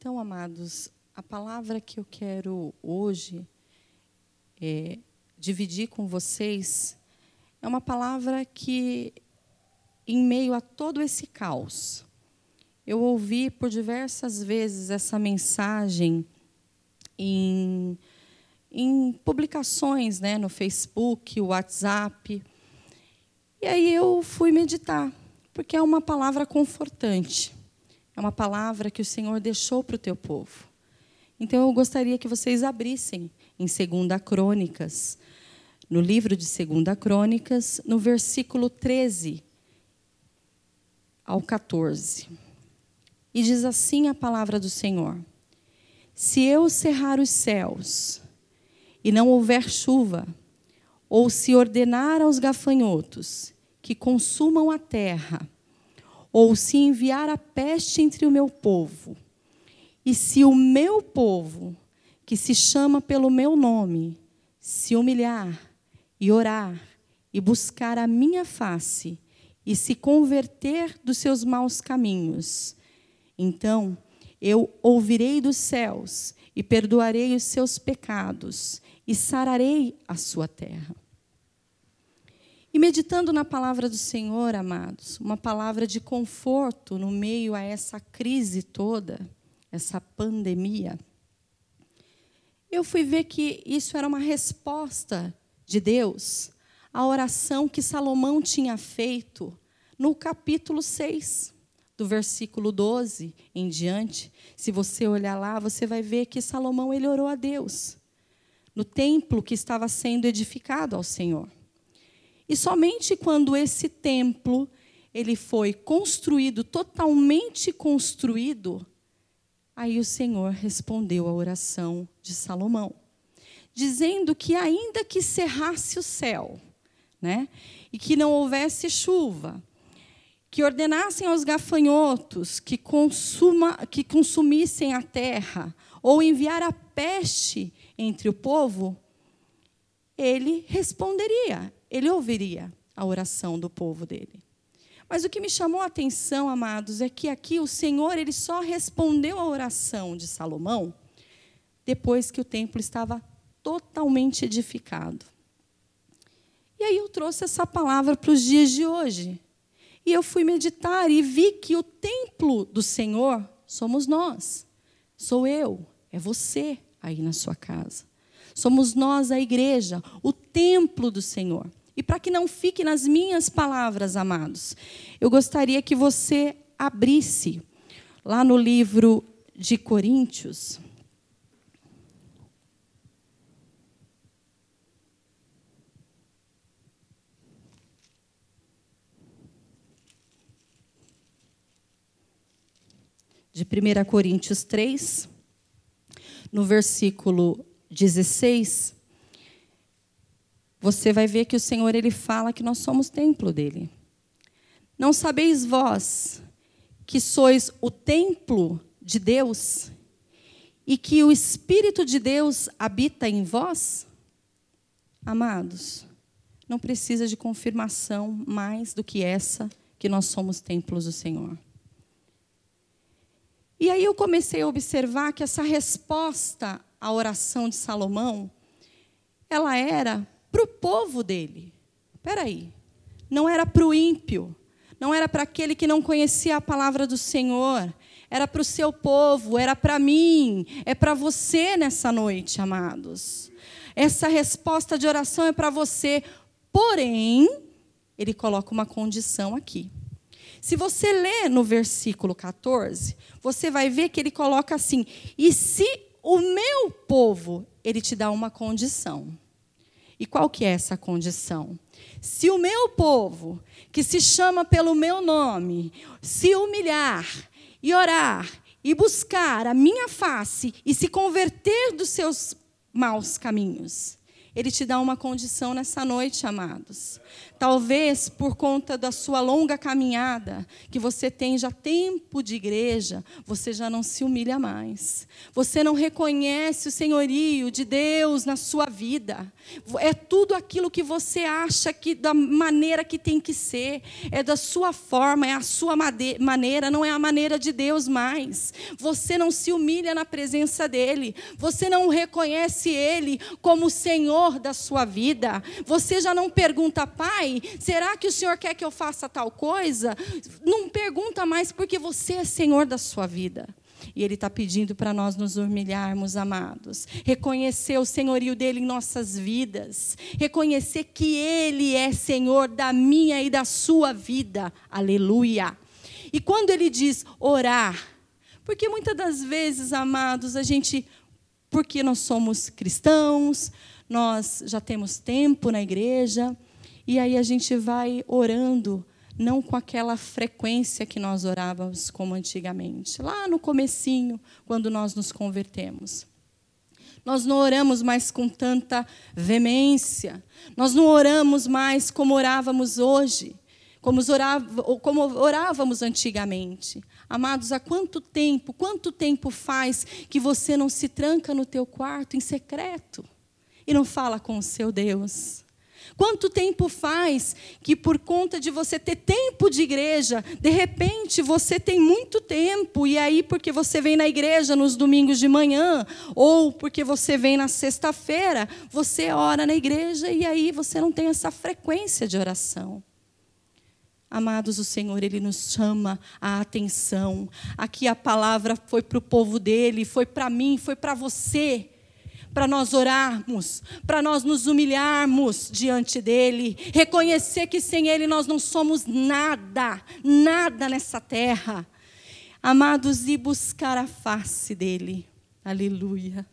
Então, amados, a palavra que eu quero hoje é, dividir com vocês é uma palavra que, em meio a todo esse caos, eu ouvi por diversas vezes essa mensagem em, em publicações né, no Facebook, WhatsApp. E aí eu fui meditar, porque é uma palavra confortante. É uma palavra que o Senhor deixou para o teu povo. Então eu gostaria que vocês abrissem em 2 Crônicas, no livro de 2 Crônicas, no versículo 13 ao 14. E diz assim a palavra do Senhor: Se eu cerrar os céus e não houver chuva, ou se ordenar aos gafanhotos que consumam a terra, ou se enviar a peste entre o meu povo, e se o meu povo, que se chama pelo meu nome, se humilhar e orar e buscar a minha face e se converter dos seus maus caminhos, então eu ouvirei dos céus e perdoarei os seus pecados e sararei a sua terra. E meditando na palavra do Senhor, amados, uma palavra de conforto no meio a essa crise toda, essa pandemia, eu fui ver que isso era uma resposta de Deus à oração que Salomão tinha feito no capítulo 6 do versículo 12 em diante, se você olhar lá, você vai ver que Salomão ele orou a Deus no templo que estava sendo edificado ao Senhor. E somente quando esse templo ele foi construído, totalmente construído, aí o Senhor respondeu à oração de Salomão, dizendo que ainda que cerrasse o céu, né, e que não houvesse chuva, que ordenassem aos gafanhotos que, consuma, que consumissem a terra, ou enviar a peste entre o povo, ele responderia, ele ouviria a oração do povo dele. Mas o que me chamou a atenção, amados, é que aqui o Senhor ele só respondeu à oração de Salomão depois que o templo estava totalmente edificado. E aí eu trouxe essa palavra para os dias de hoje. E eu fui meditar e vi que o templo do Senhor somos nós. Sou eu, é você aí na sua casa. Somos nós, a igreja, o templo do Senhor. E para que não fique nas minhas palavras, amados, eu gostaria que você abrisse lá no livro de Coríntios, de 1 Coríntios 3, no versículo 16, você vai ver que o Senhor ele fala que nós somos templo dele. Não sabeis vós que sois o templo de Deus e que o Espírito de Deus habita em vós? Amados, não precisa de confirmação mais do que essa que nós somos templos do Senhor. E aí eu comecei a observar que essa resposta à oração de Salomão, ela era para o povo dele. Espera aí, não era para o ímpio, não era para aquele que não conhecia a palavra do Senhor, era para o seu povo, era para mim, é para você nessa noite, amados. Essa resposta de oração é para você, porém, ele coloca uma condição aqui. Se você ler no versículo 14, você vai ver que ele coloca assim: "E se o meu povo, ele te dá uma condição". E qual que é essa condição? Se o meu povo, que se chama pelo meu nome, se humilhar e orar e buscar a minha face e se converter dos seus maus caminhos, ele te dá uma condição nessa noite, amados. Talvez por conta da sua longa caminhada, que você tem já tempo de igreja, você já não se humilha mais. Você não reconhece o senhorio de Deus na sua vida. É tudo aquilo que você acha que da maneira que tem que ser, é da sua forma, é a sua maneira, não é a maneira de Deus mais. Você não se humilha na presença dele. Você não reconhece ele como o Senhor da sua vida. Você já não pergunta, Pai, será que o Senhor quer que eu faça tal coisa? Não pergunta mais, porque você é Senhor da sua vida. E Ele está pedindo para nós nos humilharmos, amados. Reconhecer o senhorio dele em nossas vidas. Reconhecer que Ele é Senhor da minha e da sua vida. Aleluia. E quando Ele diz orar, porque muitas das vezes, amados, a gente, porque nós somos cristãos, nós já temos tempo na igreja, e aí a gente vai orando, não com aquela frequência que nós orávamos como antigamente, lá no comecinho, quando nós nos convertemos. Nós não oramos mais com tanta veemência. Nós não oramos mais como orávamos hoje, como, orávamos antigamente. Amados, há quanto tempo, quanto tempo faz que você não se tranca no teu quarto em secreto e não fala com o seu Deus? Quanto tempo faz que, por conta de você ter tempo de igreja, de repente você tem muito tempo, e aí, porque você vem na igreja nos domingos de manhã, ou porque você vem na sexta-feira, você ora na igreja e aí você não tem essa frequência de oração. Amados, o Senhor, Ele nos chama a atenção. Aqui a palavra foi para o povo dele, foi para mim, foi para você para nós orarmos, para nós nos humilharmos diante dEle, reconhecer que sem Ele nós não somos nada, nada nessa terra. Amados, e buscar a face dEle. Aleluia.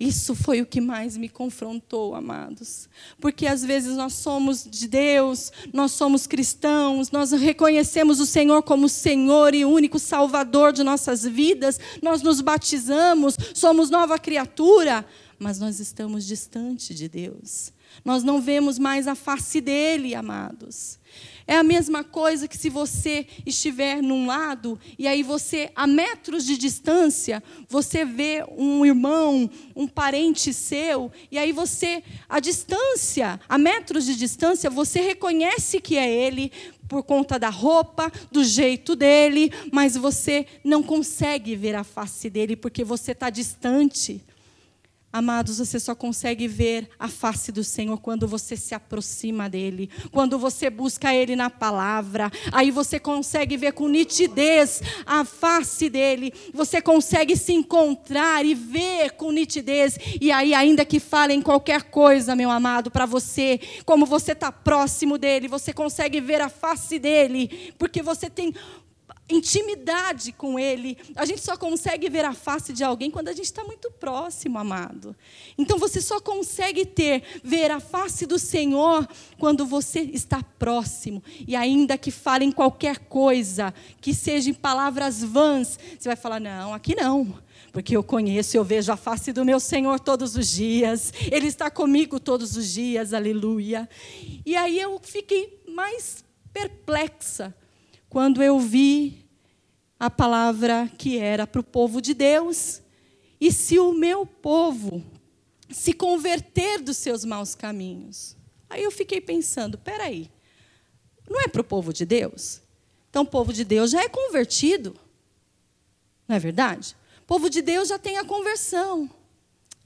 Isso foi o que mais me confrontou, amados. Porque às vezes nós somos de Deus, nós somos cristãos, nós reconhecemos o Senhor como Senhor e único Salvador de nossas vidas, nós nos batizamos, somos nova criatura, mas nós estamos distante de Deus. Nós não vemos mais a face dele, amados. É a mesma coisa que se você estiver num lado e aí você, a metros de distância, você vê um irmão, um parente seu, e aí você, a distância, a metros de distância, você reconhece que é ele por conta da roupa, do jeito dele, mas você não consegue ver a face dele porque você está distante. Amados, você só consegue ver a face do Senhor quando você se aproxima dele, quando você busca ele na palavra. Aí você consegue ver com nitidez a face dele. Você consegue se encontrar e ver com nitidez. E aí, ainda que falem qualquer coisa, meu amado, para você, como você está próximo dele, você consegue ver a face dele, porque você tem intimidade com Ele. A gente só consegue ver a face de alguém quando a gente está muito próximo, amado. Então você só consegue ter, ver a face do Senhor quando você está próximo. E ainda que falem qualquer coisa, que sejam palavras vãs, você vai falar: não, aqui não. Porque eu conheço, eu vejo a face do meu Senhor todos os dias. Ele está comigo todos os dias, aleluia. E aí eu fiquei mais perplexa quando eu vi a palavra que era para o povo de Deus. E se o meu povo se converter dos seus maus caminhos? Aí eu fiquei pensando: peraí, não é para o povo de Deus? Então o povo de Deus já é convertido. Não é verdade? O povo de Deus já tem a conversão.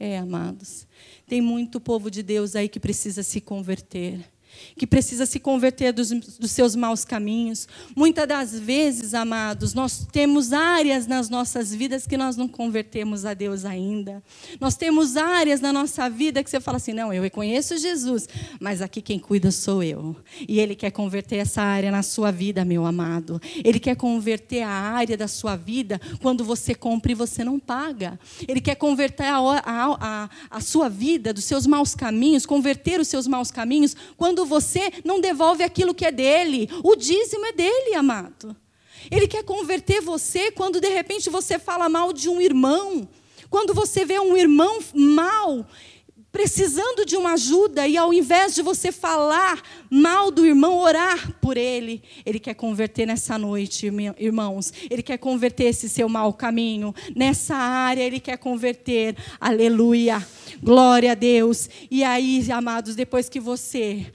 É, amados, tem muito povo de Deus aí que precisa se converter que precisa se converter dos, dos, seus maus caminhos. Muitas das vezes, amados, nós temos áreas nas nossas vidas que nós não convertemos a Deus ainda. Nós temos áreas na nossa vida que você fala assim: não, eu reconheço Jesus, mas aqui quem cuida sou eu. E Ele quer converter essa área na sua vida, meu amado. Ele quer converter a área da sua vida quando você compra e você não paga. Ele quer converter a, a, a, a sua vida dos seus maus caminhos, converter os seus maus caminhos quando quando você não devolve aquilo que é dele. O dízimo é dele, amado. Ele quer converter você quando de repente você fala mal de um irmão. Quando você vê um irmão mal, precisando de uma ajuda e ao invés de você falar mal do irmão, orar por ele, ele quer converter nessa noite, irmãos. Ele quer converter esse seu mau caminho. Nessa área, ele quer converter. Aleluia. Glória a Deus. E aí, amados, depois que você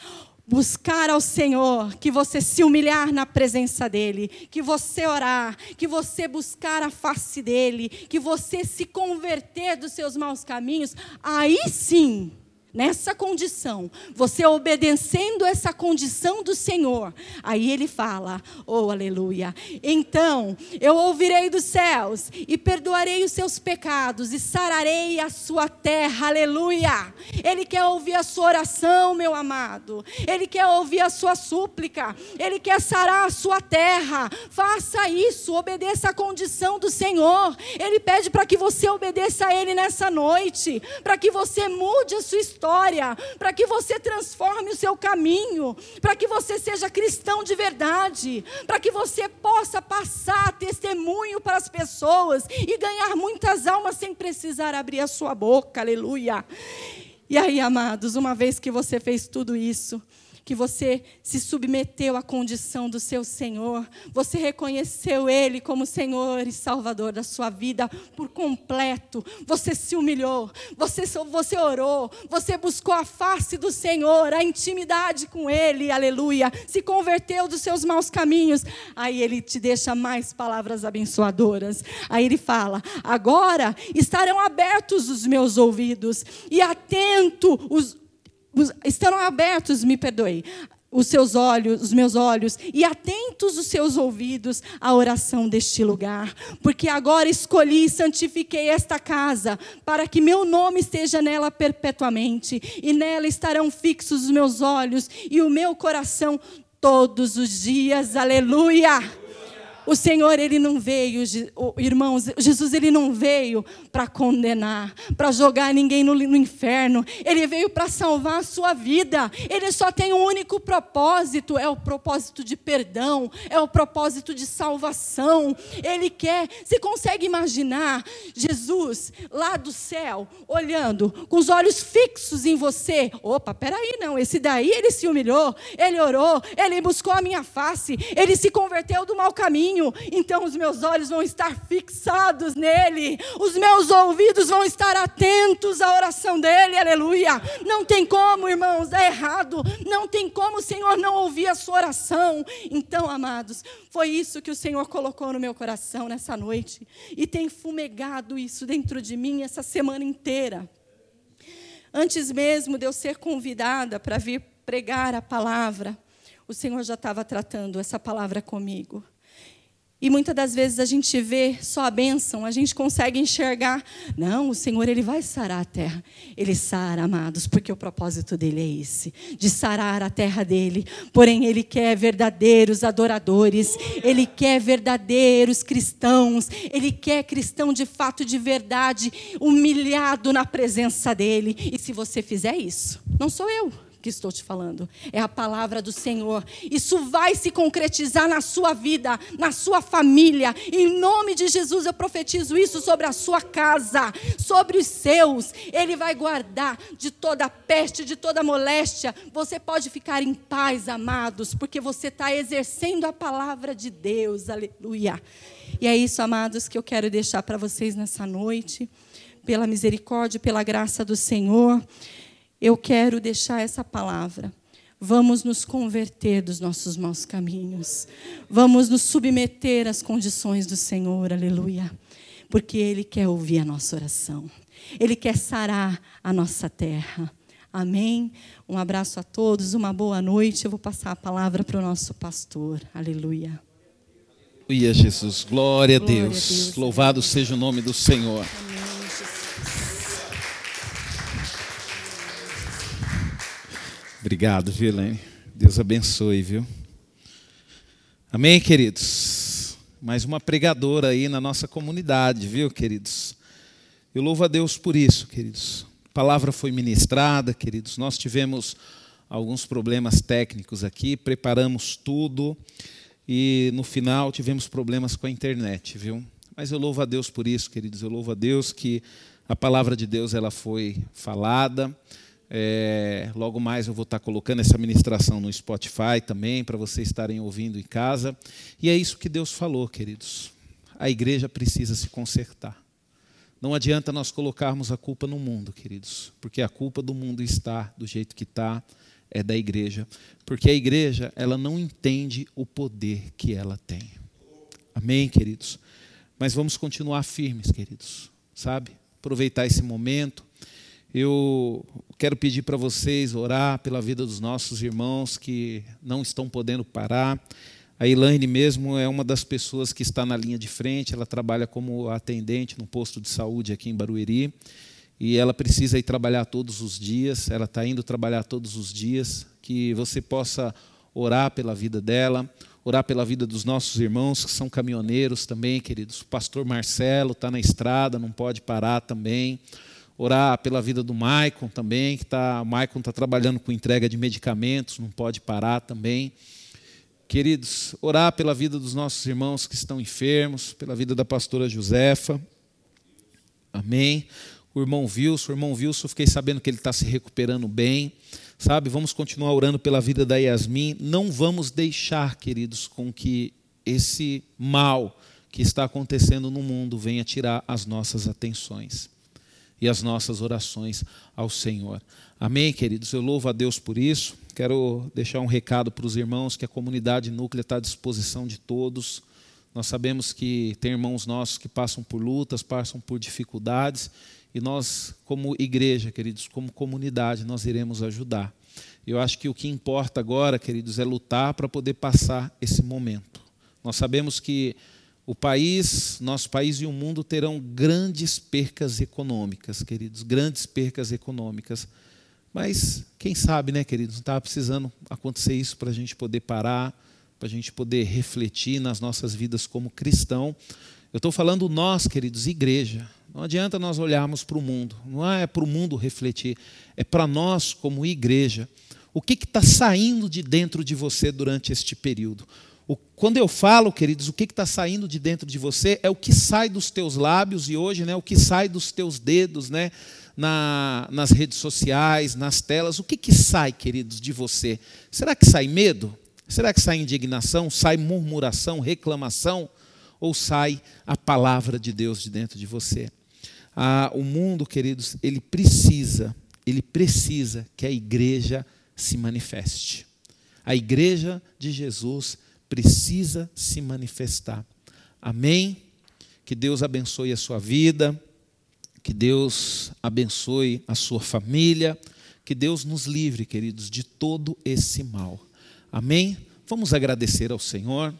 buscar ao Senhor, que você se humilhar na presença dEle, que você orar, que você buscar a face dEle, que você se converter dos seus maus caminhos, aí sim nessa condição, você obedecendo essa condição do Senhor, aí ele fala: Oh, aleluia. Então eu ouvirei dos céus e perdoarei os seus pecados e sararei a sua terra, aleluia. Ele quer ouvir a sua oração, meu amado, ele quer ouvir a sua súplica, ele quer sarar a sua terra. Faça isso, obedeça a condição do Senhor. Ele pede para que você obedeça a Ele nessa noite, para que você mude a sua história história, para que você transforme o seu caminho, para que você seja cristão de verdade, para que você possa passar testemunho para as pessoas e ganhar muitas almas sem precisar abrir a sua boca. Aleluia. E aí, amados, uma vez que você fez tudo isso, que você se submeteu à condição do seu Senhor, você reconheceu Ele como Senhor e Salvador da sua vida por completo, você se humilhou, você, você orou, você buscou a face do Senhor, a intimidade com Ele, aleluia, se converteu dos seus maus caminhos, aí Ele te deixa mais palavras abençoadoras, aí Ele fala: agora estarão abertos os meus ouvidos e atento os estarão abertos, me perdoe, os seus olhos, os meus olhos, e atentos os seus ouvidos à oração deste lugar, porque agora escolhi e santifiquei esta casa, para que meu nome esteja nela perpetuamente, e nela estarão fixos os meus olhos e o meu coração todos os dias. Aleluia! O Senhor, ele não veio, irmãos, Jesus, ele não veio para condenar, para jogar ninguém no, no inferno. Ele veio para salvar a sua vida. Ele só tem um único propósito: é o propósito de perdão, é o propósito de salvação. Ele quer. Você consegue imaginar Jesus lá do céu, olhando, com os olhos fixos em você? Opa, peraí, não. Esse daí ele se humilhou, ele orou, ele buscou a minha face, ele se converteu do mau caminho caminho, então os meus olhos vão estar fixados nele, os meus ouvidos vão estar atentos à oração dele, aleluia. Não tem como, irmãos, é errado, não tem como o Senhor não ouvir a sua oração. Então, amados, foi isso que o Senhor colocou no meu coração nessa noite e tem fumegado isso dentro de mim essa semana inteira. Antes mesmo de eu ser convidada para vir pregar a palavra, o Senhor já estava tratando essa palavra comigo. E muitas das vezes a gente vê só a bênção, a gente consegue enxergar. Não, o Senhor ele vai sarar a terra. Ele sara, amados, porque o propósito dele é esse, de sarar a terra dele. Porém, ele quer verdadeiros adoradores, ele quer verdadeiros cristãos, ele quer cristão de fato de verdade, humilhado na presença dele. E se você fizer isso, não sou eu que estou te falando. É a palavra do Senhor. Isso vai se concretizar na sua vida, na sua família. Em nome de Jesus, eu profetizo isso sobre a sua casa, sobre os seus. Ele vai guardar de toda peste, de toda moléstia. Você pode ficar em paz, amados, porque você está exercendo a palavra de Deus. Aleluia. E é isso, amados, que eu quero deixar para vocês nessa noite. Pela misericórdia, pela graça do Senhor eu quero deixar essa palavra. Vamos nos converter dos nossos maus caminhos. Vamos nos submeter às condições do Senhor, aleluia. Porque Ele quer ouvir a nossa oração. Ele quer sarar a nossa terra. Amém? Um abraço a todos, uma boa noite. Eu vou passar a palavra para o nosso pastor. Aleluia. Aleluia, Jesus. Glória a Deus. Glória a Deus. Louvado seja o nome do Senhor. Amém. Obrigado, viu? Deus abençoe, viu? Amém, queridos? Mais uma pregadora aí na nossa comunidade, viu, queridos? Eu louvo a Deus por isso, queridos. A palavra foi ministrada, queridos. Nós tivemos alguns problemas técnicos aqui, preparamos tudo e no final tivemos problemas com a internet, viu? Mas eu louvo a Deus por isso, queridos. Eu louvo a Deus que A palavra de Deus ela foi falada. É, logo mais eu vou estar colocando essa ministração no Spotify também, para vocês estarem ouvindo em casa. E é isso que Deus falou, queridos. A igreja precisa se consertar. Não adianta nós colocarmos a culpa no mundo, queridos, porque a culpa do mundo está do jeito que está, é da igreja. Porque a igreja, ela não entende o poder que ela tem. Amém, queridos? Mas vamos continuar firmes, queridos, sabe? aproveitar esse momento. Eu quero pedir para vocês orar pela vida dos nossos irmãos que não estão podendo parar. A Elaine mesmo é uma das pessoas que está na linha de frente, ela trabalha como atendente no posto de saúde aqui em Barueri. E ela precisa ir trabalhar todos os dias, ela está indo trabalhar todos os dias. Que você possa orar pela vida dela, orar pela vida dos nossos irmãos que são caminhoneiros também, queridos. O pastor Marcelo está na estrada, não pode parar também. Orar pela vida do Maicon também, que está, o Maicon está trabalhando com entrega de medicamentos, não pode parar também. Queridos, orar pela vida dos nossos irmãos que estão enfermos, pela vida da pastora Josefa. Amém. O irmão Wilson, o irmão Wilson, fiquei sabendo que ele está se recuperando bem sabe? Vamos continuar orando pela vida da Yasmin. Não vamos deixar, queridos, com que esse mal que está acontecendo no mundo venha tirar as nossas atenções e as nossas orações ao Senhor. Amém, queridos? Eu louvo a Deus por isso. Quero deixar um recado para os irmãos que a comunidade núclea está à disposição de todos. Nós sabemos que tem irmãos nossos que passam por lutas, passam por dificuldades, e nós, como igreja, queridos, como comunidade, nós iremos ajudar. Eu acho que o que importa agora, queridos, é lutar para poder passar esse momento. Nós sabemos que o país, nosso país e o mundo terão grandes percas econômicas, queridos, grandes percas econômicas. Mas quem sabe, né, queridos, não estava precisando acontecer isso para a gente poder parar, para a gente poder refletir nas nossas vidas como cristão. Eu estou falando nós, queridos, igreja. Não adianta nós olharmos para o mundo, não é para o mundo refletir, é para nós, como igreja. O que está saindo de dentro de você durante este período? Quando eu falo, queridos, o que está saindo de dentro de você é o que sai dos teus lábios e hoje, né, o que sai dos teus dedos, né, na, nas redes sociais, nas telas. O que, que sai, queridos, de você? Será que sai medo? Será que sai indignação? Sai murmuração, reclamação? Ou sai a palavra de Deus de dentro de você? Ah, o mundo, queridos, ele precisa, ele precisa que a igreja se manifeste. A igreja de Jesus precisa se manifestar. Amém? Que Deus abençoe a sua vida, que Deus abençoe a sua família, que Deus nos livre, queridos, de todo esse mal. Amém? Vamos agradecer ao Senhor.